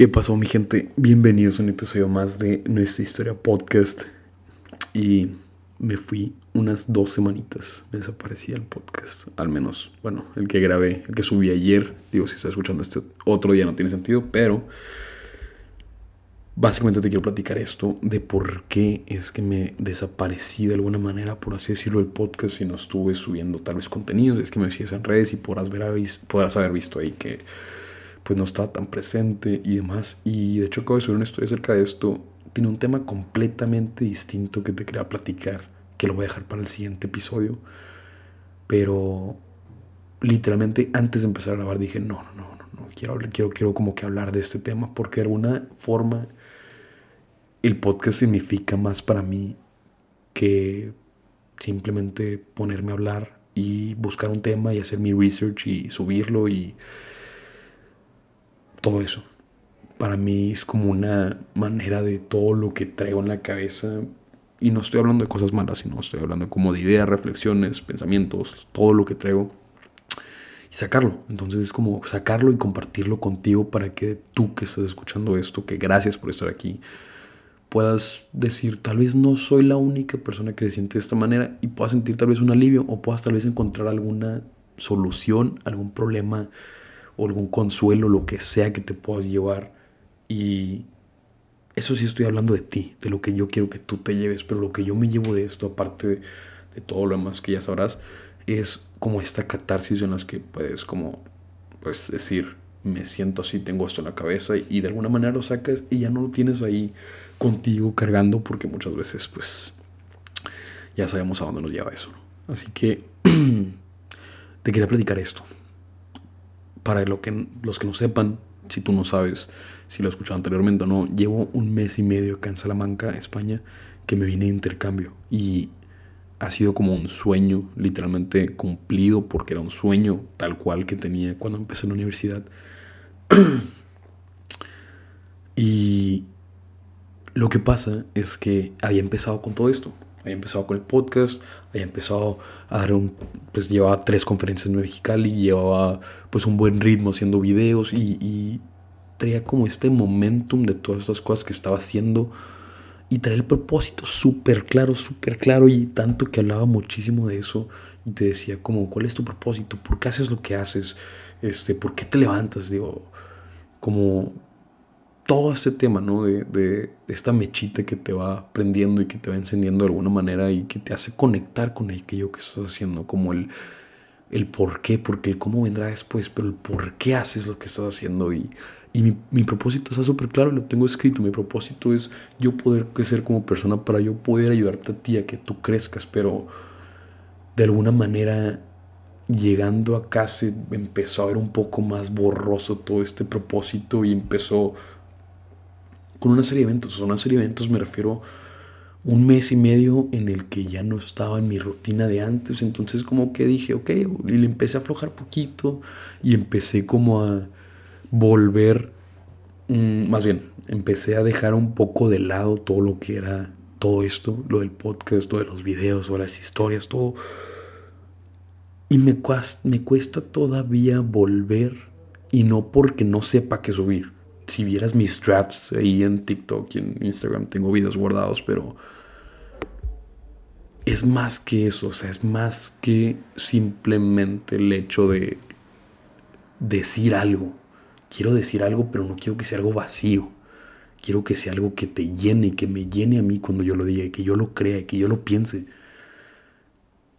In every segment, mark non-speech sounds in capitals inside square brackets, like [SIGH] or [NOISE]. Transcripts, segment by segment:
¿Qué pasó mi gente? Bienvenidos a un episodio más de Nuestra Historia Podcast. Y me fui unas dos semanitas, me desaparecía el podcast, al menos, bueno, el que grabé, el que subí ayer, digo, si estás escuchando este otro día no tiene sentido, pero básicamente te quiero platicar esto de por qué es que me desaparecí de alguna manera, por así decirlo, el podcast y no estuve subiendo tal vez contenidos, es que me sigues en redes y podrás, ver, podrás haber visto ahí que pues no estaba tan presente y demás. Y de hecho acabo de subir una historia acerca de esto. Tiene un tema completamente distinto que te quería platicar, que lo voy a dejar para el siguiente episodio. Pero literalmente antes de empezar a grabar dije, no, no, no, no, no quiero, quiero, quiero como que hablar de este tema, porque de alguna forma el podcast significa más para mí que simplemente ponerme a hablar y buscar un tema y hacer mi research y subirlo y todo eso. Para mí es como una manera de todo lo que traigo en la cabeza. Y no estoy hablando de cosas malas, sino estoy hablando como de ideas, reflexiones, pensamientos, todo lo que traigo. Y sacarlo. Entonces es como sacarlo y compartirlo contigo para que tú que estás escuchando esto, que gracias por estar aquí, puedas decir, tal vez no soy la única persona que se siente de esta manera y puedas sentir tal vez un alivio o puedas tal vez encontrar alguna solución, algún problema o algún consuelo, lo que sea que te puedas llevar. Y eso sí estoy hablando de ti, de lo que yo quiero que tú te lleves, pero lo que yo me llevo de esto, aparte de, todo lo demás que ya sabrás, es como esta catarsis en las que puedes como, pues decir, me siento así, tengo esto en la cabeza y, de alguna manera lo sacas y ya no lo tienes ahí contigo cargando porque muchas veces pues ya sabemos a dónde nos lleva eso. Así que [CLEARS THROAT] te quería platicar esto para lo que, los que no sepan, si tú no sabes, si lo he escuchado anteriormente o no, llevo un mes y medio acá en Salamanca, España, que me vine de intercambio. Y ha sido como un sueño literalmente cumplido, porque era un sueño tal cual que tenía cuando empecé la universidad. [CLEARS THROAT] y lo que pasa es que había empezado con todo esto. Había empezado con el podcast, había empezado a dar un, pues llevaba tres conferencias en Mexicali, llevaba pues un buen ritmo haciendo videos y, y traía como este momentum de todas estas cosas que estaba haciendo y traía el propósito súper claro, súper claro y tanto que hablaba muchísimo de eso y te decía como, ¿cuál es tu propósito? ¿Por qué haces lo que haces? Este, ¿Por qué te levantas? Digo, como todo este tema, ¿no? De, esta mechita que te va prendiendo y que te va encendiendo de alguna manera y que te hace conectar con aquello que estás haciendo, como el, el por qué, porque el cómo vendrá después, pero el por qué haces lo que estás haciendo y, y mi, mi, propósito está súper claro, lo tengo escrito, mi propósito es yo poder crecer como persona para yo poder ayudarte a ti a que tú crezcas, pero de alguna manera llegando acá se empezó a ver un poco más borroso todo este propósito y empezó con una serie de eventos. una serie de eventos me refiero un mes y medio en el que ya no estaba en mi rutina de antes. Entonces como que dije, ok, y le empecé a aflojar poquito y empecé como a volver, mm, más bien, empecé a dejar un poco de lado todo lo que era todo esto, lo del podcast, lo de los videos o las historias, todo. Y me me cuesta todavía volver y no porque no sepa qué subir si vieras mis drafts ahí en TikTok y en Instagram, tengo videos guardados, pero es más que eso, o sea, es más que simplemente el hecho de decir algo. Quiero decir algo, pero no quiero que sea algo vacío. Quiero que sea algo que te llene que me llene a mí cuando yo lo diga, y que yo lo crea, y que yo lo piense.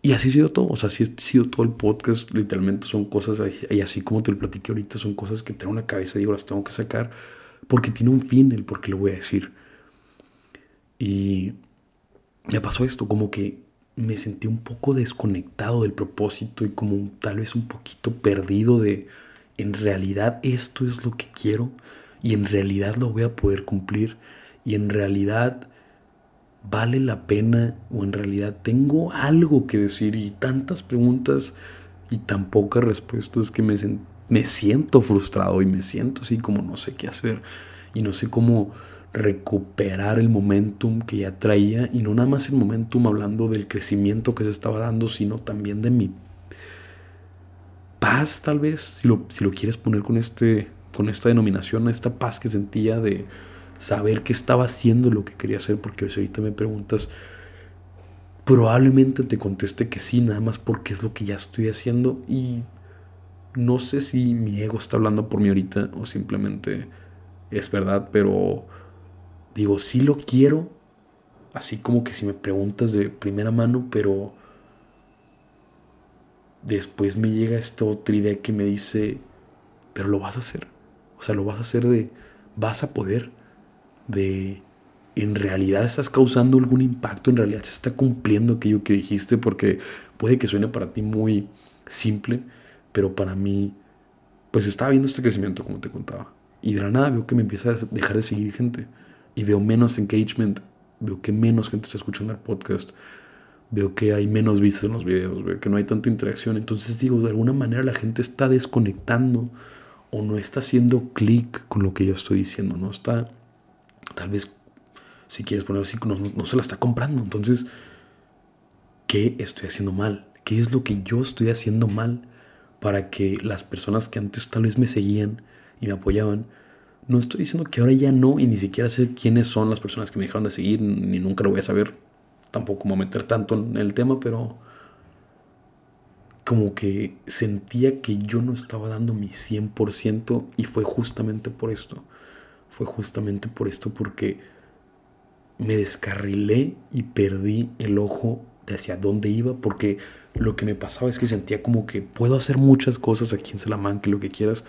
Y así ha sido todo, o sea, así ha sido todo el podcast, literalmente son cosas, y así como te lo platiqué ahorita, son cosas que tengo en la cabeza digo, las tengo que sacar, porque tiene un fin el por qué lo voy a decir. Y me pasó esto, como que me sentí un poco desconectado del propósito y como tal vez un poquito perdido de, en realidad esto es lo que quiero y en realidad lo voy a poder cumplir y en realidad vale la pena o en realidad tengo algo que decir y tantas preguntas y tan pocas respuestas que me, me siento frustrado y me siento así como no sé qué hacer y no sé cómo recuperar el momentum que ya traía y no nada más el momentum hablando del crecimiento que se estaba dando, sino también de mi paz tal vez, si lo, si lo quieres poner con este, con esta denominación, esta paz que sentía de saber que estaba haciendo lo que quería hacer, porque si ahorita me preguntas, probablemente te conteste que sí, nada más porque es lo que ya estoy haciendo y no sé si mi ego está hablando por mí ahorita o simplemente es verdad, pero digo, sí lo quiero, así como que si me preguntas de primera mano, pero después me llega esta otra idea que me dice, pero lo vas a hacer. O sea, lo vas a hacer de, vas a poder de en realidad estás causando algún impacto, en realidad se está cumpliendo aquello que dijiste, porque puede que suene para ti muy simple, pero para mí, pues estaba viendo este crecimiento, como te contaba. Y de la nada veo que me empieza a dejar de seguir gente. Y veo menos engagement, veo que menos gente está escuchando el podcast, veo que hay menos vistas en los videos, veo que no hay tanta interacción. Entonces digo, de alguna manera la gente está desconectando o no está haciendo clic con lo que yo estoy diciendo, no está tal vez, si quieres ponerlo así, no, se la está comprando. Entonces, ¿qué estoy haciendo mal? ¿Qué es lo que yo estoy haciendo mal para que las personas que antes tal vez me seguían y me apoyaban, no estoy diciendo que ahora ya no y ni siquiera sé quiénes son las personas que me dejaron de seguir, ni nunca lo voy a saber, tampoco me voy a meter tanto en el tema, pero como que sentía que yo no estaba dando mi 100% y fue justamente por esto fue justamente por esto, porque me descarrilé y perdí el ojo de hacia dónde iba, porque lo que me pasaba es que sentía como que puedo hacer muchas cosas aquí en Salamanca, lo que quieras,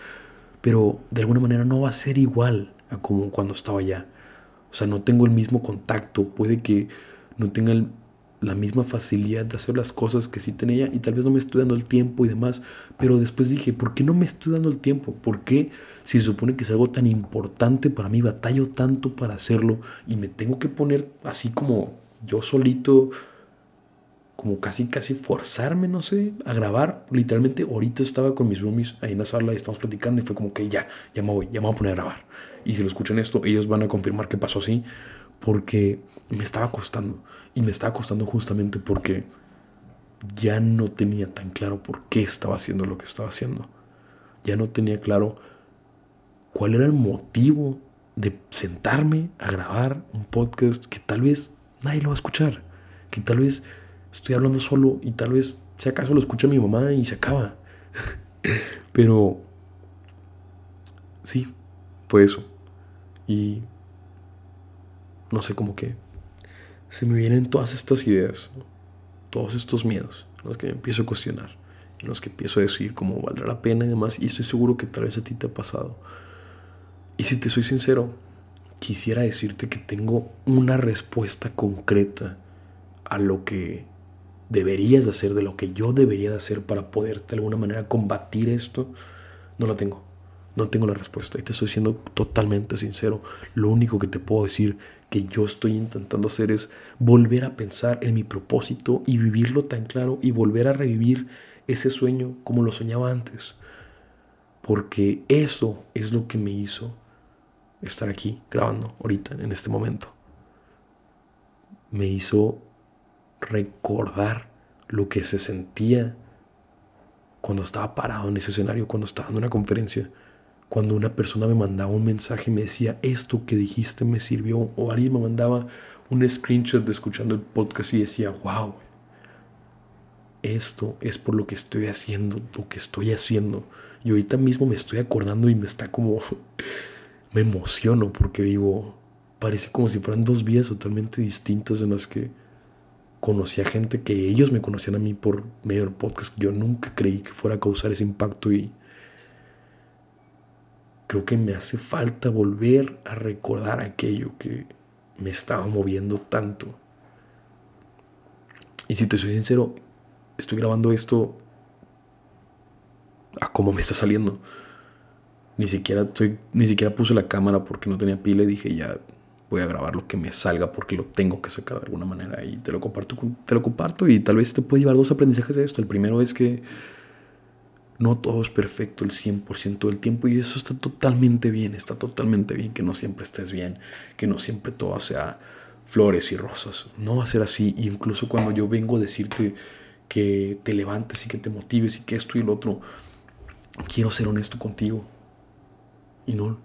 pero de alguna manera no va a ser igual a como cuando estaba allá. O sea, no tengo el mismo contacto, puede que no tenga el la misma facilidad de hacer las cosas que sí tenía y tal vez no me estoy dando el tiempo y demás, pero después dije, ¿por qué no me estoy dando el tiempo? ¿Por qué si se supone que es algo tan importante para mí, batallo tanto para hacerlo y me tengo que poner así como yo solito, como casi casi forzarme, no sé, a grabar? Literalmente ahorita estaba con mis roomies ahí en la sala y estamos platicando y fue como que ya, ya me voy, ya me voy a poner a grabar. Y si lo escuchan esto, ellos van a confirmar que pasó así porque me estaba costando. Y me estaba costando justamente porque ya no tenía tan claro por qué estaba haciendo lo que estaba haciendo. Ya no tenía claro cuál era el motivo de sentarme a grabar un podcast que tal vez nadie lo va a escuchar. Que tal vez estoy hablando solo y tal vez si acaso lo escucha mi mamá y se acaba. [LAUGHS] Pero sí, fue eso. Y no sé, cómo que se me vienen todas estas ideas, todos estos miedos, en los que empiezo a cuestionar, en los que empiezo a decir cómo valdrá la pena y demás, y estoy seguro que tal vez a ti te ha pasado. Y si te soy sincero, quisiera decirte que tengo una respuesta concreta a lo que deberías hacer, de lo que yo debería de hacer para poder de alguna manera combatir esto, no la tengo. No tengo la respuesta y te estoy siendo totalmente sincero. Lo único que te puedo decir que yo estoy intentando hacer es volver a pensar en mi propósito y vivirlo tan claro y volver a revivir ese sueño como lo soñaba antes. Porque eso es lo que me hizo estar aquí grabando ahorita, en este momento. Me hizo recordar lo que se sentía cuando estaba parado en ese escenario, cuando estaba en una conferencia cuando una persona me mandaba un mensaje y me decía, esto que dijiste me sirvió, o alguien me mandaba un screenshot de escuchando el podcast y decía, wow, esto es por lo que estoy haciendo, lo que estoy haciendo. Y ahorita mismo me estoy acordando y me está como, [LAUGHS] me emociono porque digo, parece como si fueran dos vidas totalmente distintas en las que conocí a gente que ellos me conocían a mí por medio del podcast. Yo nunca creí que fuera a causar ese impacto y creo que me hace falta volver a recordar aquello que me estaba moviendo tanto. Y si te soy sincero, estoy grabando esto a cómo me está saliendo. Ni siquiera, estoy, ni siquiera puse la cámara porque no tenía pila y dije ya voy a grabar lo que me salga porque lo tengo que sacar de alguna manera y te lo comparto, te lo comparto y tal vez te puede llevar dos aprendizajes de esto. El primero es que no todo es perfecto el 100% del tiempo y eso está totalmente bien, está totalmente bien que no siempre estés bien, que no siempre todo sea flores y rosas. No va a ser así. Y incluso cuando yo vengo a decirte que te levantes y que te motives y que esto y lo otro, quiero ser honesto contigo. Y no,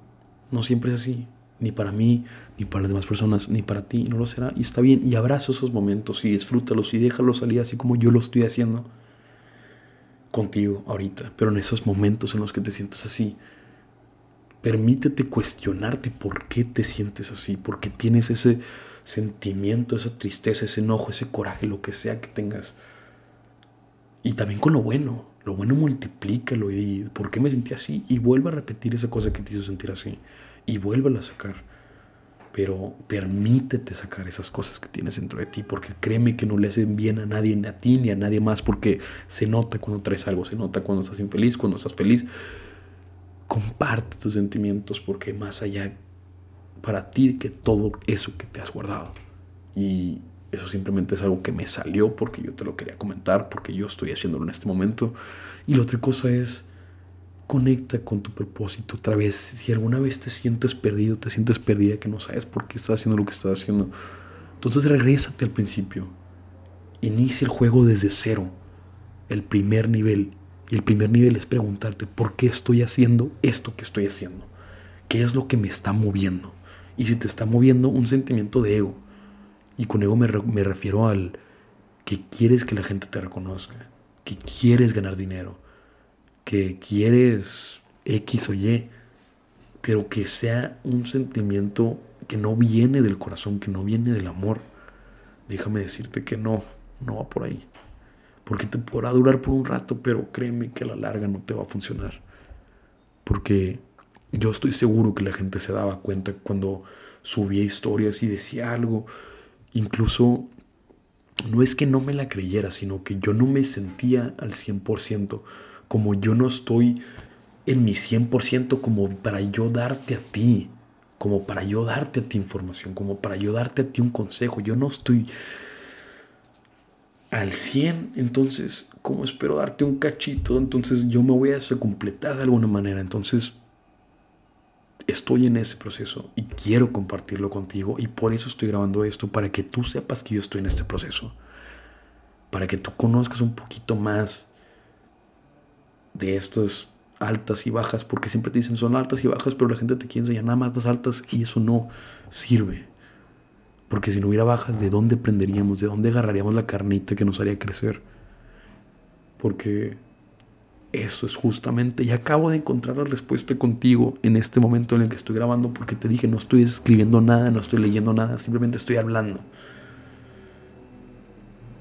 no siempre es así. Ni para mí, ni para las demás personas, ni para ti, no lo será. Y está bien, y abraza esos momentos y disfrútalos y déjalos salir así como yo lo estoy haciendo contigo ahorita. Pero en esos momentos en los que te sientes así, permítete cuestionarte por qué te sientes así, por qué tienes ese sentimiento, esa tristeza, ese enojo, ese coraje, lo que sea que tengas. Y también con lo bueno. Lo bueno multiplícalo y por qué me sentí así. Y vuelve a repetir esa cosa que te hizo sentir así. Y vuélvala a sacar. Pero permítete sacar esas cosas que tienes dentro de ti. Porque créeme que no le hacen bien a nadie, ni a ti, ni a nadie más. Porque se nota cuando traes algo. Se nota cuando estás infeliz, cuando estás feliz. Comparte tus sentimientos porque más allá para ti que todo eso que te has guardado. Y eso simplemente es algo que me salió porque yo te lo quería comentar, porque yo estoy haciéndolo en este momento. Y la otra cosa es, conecta con tu propósito otra vez. Si alguna vez te sientes perdido, te sientes perdida, que no sabes por qué estás haciendo lo que estás haciendo, entonces regrésate al principio. Inicia el juego desde cero, el primer nivel. Y el primer nivel es preguntarte, ¿por qué estoy haciendo esto que estoy haciendo? ¿Qué es lo que me está moviendo? Y si te está moviendo un sentimiento de ego, y con ego me, me refiero al que quieres que la gente te reconozca, que quieres ganar dinero, que quieres X o Y, pero que sea un sentimiento que no viene del corazón, que no viene del amor. Déjame decirte que no, no va por ahí. Porque te podrá durar por un rato, pero créeme que a la larga no te va a funcionar. Porque yo estoy seguro que la gente se daba cuenta cuando subía historias y decía algo incluso no es que no me la creyera, sino que yo no me sentía al 100%, como yo no estoy en mi 100% como para yo darte a ti, como para yo darte a ti información, como para yo darte a ti un consejo. Yo no estoy al 100, entonces, ¿cómo espero darte un cachito? Entonces yo me voy a completar de alguna manera. Entonces, estoy en ese proceso y quiero compartirlo contigo y por eso estoy grabando esto, para que tú sepas que yo estoy en este proceso, para que tú conozcas un poquito más de estas altas y bajas, porque siempre te dicen son altas y bajas, pero la gente te quiere enseñar nada más las altas y eso no sirve. Porque si no hubiera bajas, ¿de dónde prenderíamos? ¿De dónde agarraríamos la carnita que nos haría crecer? Porque eso es justamente, y acabo de encontrar la respuesta contigo en este momento en el que estoy grabando, porque te dije, no estoy escribiendo nada, no estoy leyendo nada, simplemente estoy hablando.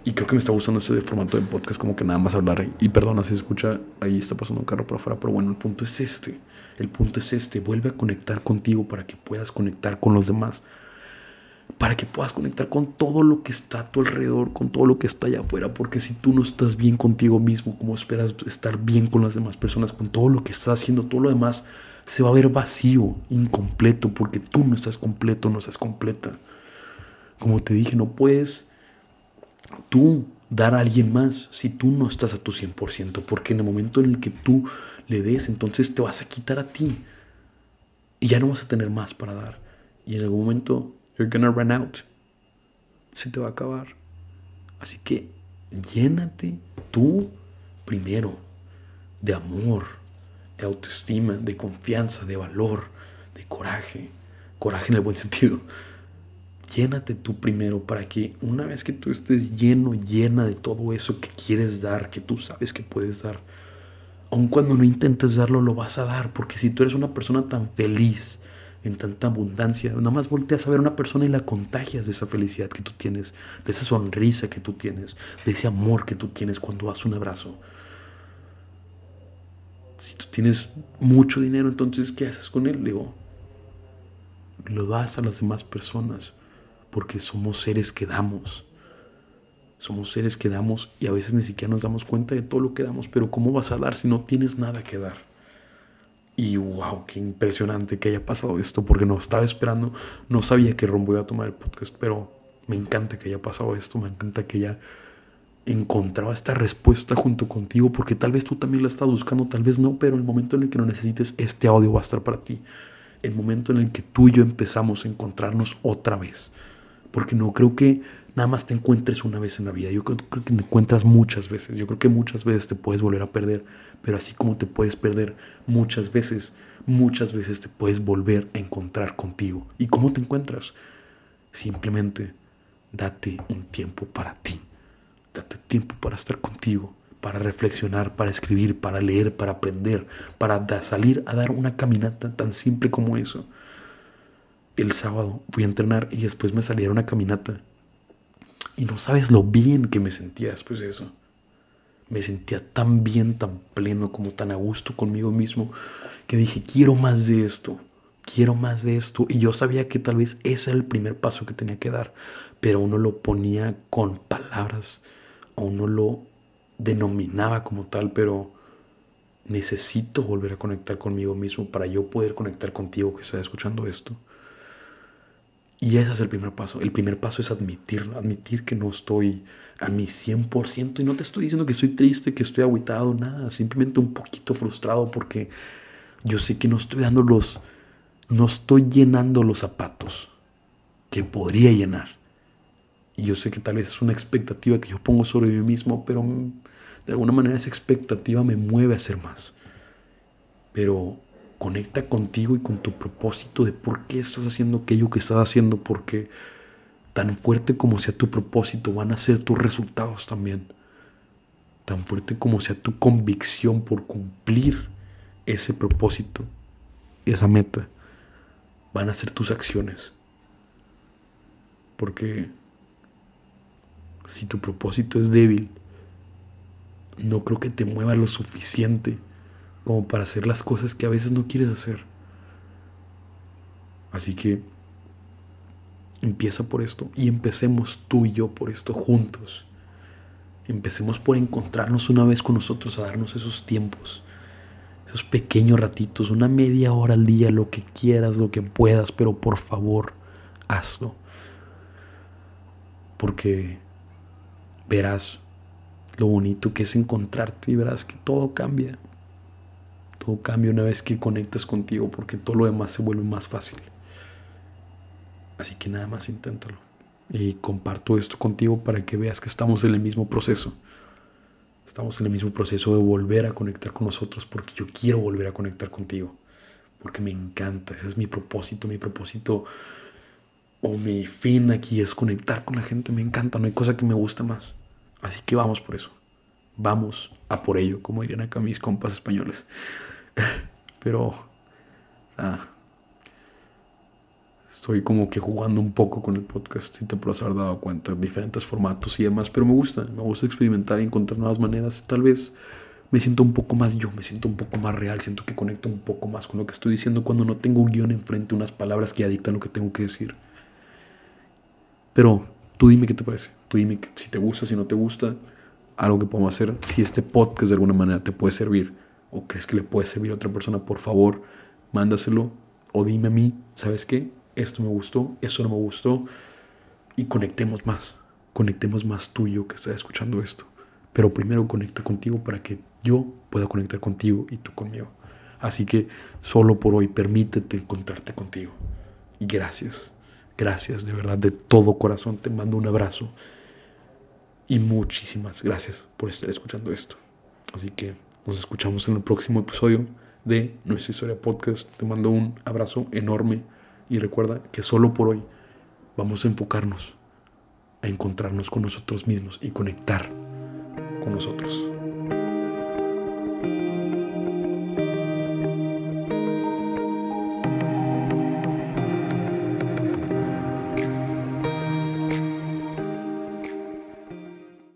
Y creo que me está gustando ese formato de podcast, como que nada más hablar. Y perdona si se escucha, ahí está pasando un carro por afuera, pero bueno, el punto es este. El punto es este, vuelve a conectar contigo para que puedas conectar con los demás para que puedas conectar con todo lo que está a tu alrededor, con todo lo que está allá afuera, porque si tú no estás bien contigo mismo, ¿cómo esperas estar bien con las demás personas, con todo lo que estás haciendo, todo lo demás se va a ver vacío, incompleto, porque tú no estás completo, no estás completa. Como te dije, no puedes tú dar a alguien más si tú no estás a tu 100%, porque en el momento en el que tú le des, entonces te vas a quitar a ti y ya no vas a tener más para dar. Y en algún momento You're gonna run out. Se te va a acabar. Así que llénate tú primero de amor, de autoestima, de confianza, de valor, de coraje. Coraje en el buen sentido. Llénate tú primero para que una vez que tú estés lleno, llena de todo eso que quieres dar, que tú sabes que puedes dar, aun cuando no intentes darlo, lo vas a dar. Porque si tú eres una persona tan feliz, en tanta abundancia. Nada más volteas a ver a una persona y la contagias de esa felicidad que tú tienes, de esa sonrisa que tú tienes, de ese amor que tú tienes cuando das un abrazo. Si tú tienes mucho dinero, entonces, ¿qué haces con él? Digo, lo das a las demás personas, porque somos seres que damos. Somos seres que damos y a veces ni siquiera nos damos cuenta de todo lo que damos, pero ¿cómo vas a dar si no tienes nada que dar? Y wow, qué impresionante que haya pasado esto, porque no estaba esperando, no sabía que rumbo iba a tomar el podcast, pero me encanta que haya pasado esto, me encanta que haya encontrado esta respuesta junto contigo, porque tal vez tú también la estás buscando, tal vez no, pero el momento en el que lo necesites, este audio va a estar para ti. El momento en el que tú y yo empezamos a encontrarnos otra vez. Porque no creo que nada más te encuentres una vez en la vida. Yo creo, creo, que te encuentras muchas veces. Yo creo que muchas veces te puedes volver a perder. Pero así como te puedes perder muchas veces, muchas veces te puedes volver a encontrar contigo. ¿Y cómo te encuentras? Simplemente date un tiempo para ti. Date tiempo para estar contigo, para reflexionar, para escribir, para leer, para aprender, para salir a dar una caminata tan simple como eso. El sábado fui a entrenar y después me salí a una caminata. Y no sabes lo bien que me sentía después de eso. Me sentía tan bien, tan pleno, como tan a gusto conmigo mismo, que dije, quiero más de esto, quiero más de esto. Y yo sabía que tal vez ese era el primer paso que tenía que dar, pero uno lo ponía con palabras, o uno lo denominaba como tal, pero necesito volver a conectar conmigo mismo para yo poder conectar contigo que estás escuchando esto. Y ese es el primer paso. El primer paso es admitirlo, admitir que no estoy a mi 100% y no te estoy diciendo que estoy triste, que estoy aguitado, nada, simplemente un poquito frustrado porque yo sé que no estoy dando los, no estoy llenando los zapatos que podría llenar. Y yo sé que tal vez es una expectativa que yo pongo sobre mí mismo, pero de alguna manera esa expectativa me mueve a hacer más. Pero conecta contigo y con tu propósito de por qué estás haciendo aquello que estás haciendo, porque tan fuerte como sea tu propósito van a ser tus resultados también. Tan fuerte como sea tu convicción por cumplir ese propósito, esa meta, van a ser tus acciones. Porque si tu propósito es débil, no creo que te mueva lo suficiente como para hacer las cosas que a veces no quieres hacer. Así que empieza por esto y empecemos tú y yo por esto juntos. Empecemos por encontrarnos una vez con nosotros a darnos esos tiempos, esos pequeños ratitos, una media hora al día, lo que quieras, lo que puedas, pero por favor, hazlo. Porque verás lo bonito que es encontrarte y verás que todo cambia. Todo cambia una vez que conectas contigo porque todo lo demás se vuelve más fácil. Así que nada más inténtalo. Y comparto esto contigo para que veas que estamos en el mismo proceso. Estamos en el mismo proceso de volver a conectar con nosotros porque yo quiero volver a conectar contigo. Porque me encanta. Ese es mi propósito. Mi propósito o mi fin aquí es conectar con la gente. Me encanta. No hay cosa que me guste más. Así que vamos por eso. Vamos a por ello, como dirían acá mis compas españoles. Pero, nada. Estoy como que jugando un poco con el podcast, si te puedes haber dado cuenta, diferentes formatos y demás, pero me gusta, me gusta experimentar y encontrar nuevas maneras. Tal vez me siento un poco más yo, me siento un poco más real, siento que conecto un poco más con lo que estoy diciendo cuando no tengo un guion enfrente, unas palabras que ya lo que tengo que decir. Pero tú dime qué te parece, tú dime si te gusta, si no te gusta, algo que podemos hacer, si este podcast de alguna manera te puede servir o crees que le puede servir a otra persona, por favor, mándaselo o dime a mí, ¿sabes qué? Esto me gustó, eso no me gustó y conectemos más, conectemos más tú y yo que estás escuchando esto. Pero primero conecta contigo para que yo pueda conectar contigo y tú conmigo. Así que solo por hoy permítete encontrarte contigo. Gracias, gracias de verdad, de todo corazón te mando un abrazo. Y muchísimas gracias por estar escuchando esto. Así que nos escuchamos en el próximo episodio de Nuestra Historia Podcast. Te mando un abrazo enorme y recuerda que solo por hoy vamos a enfocarnos a encontrarnos con nosotros mismos y conectar con nosotros.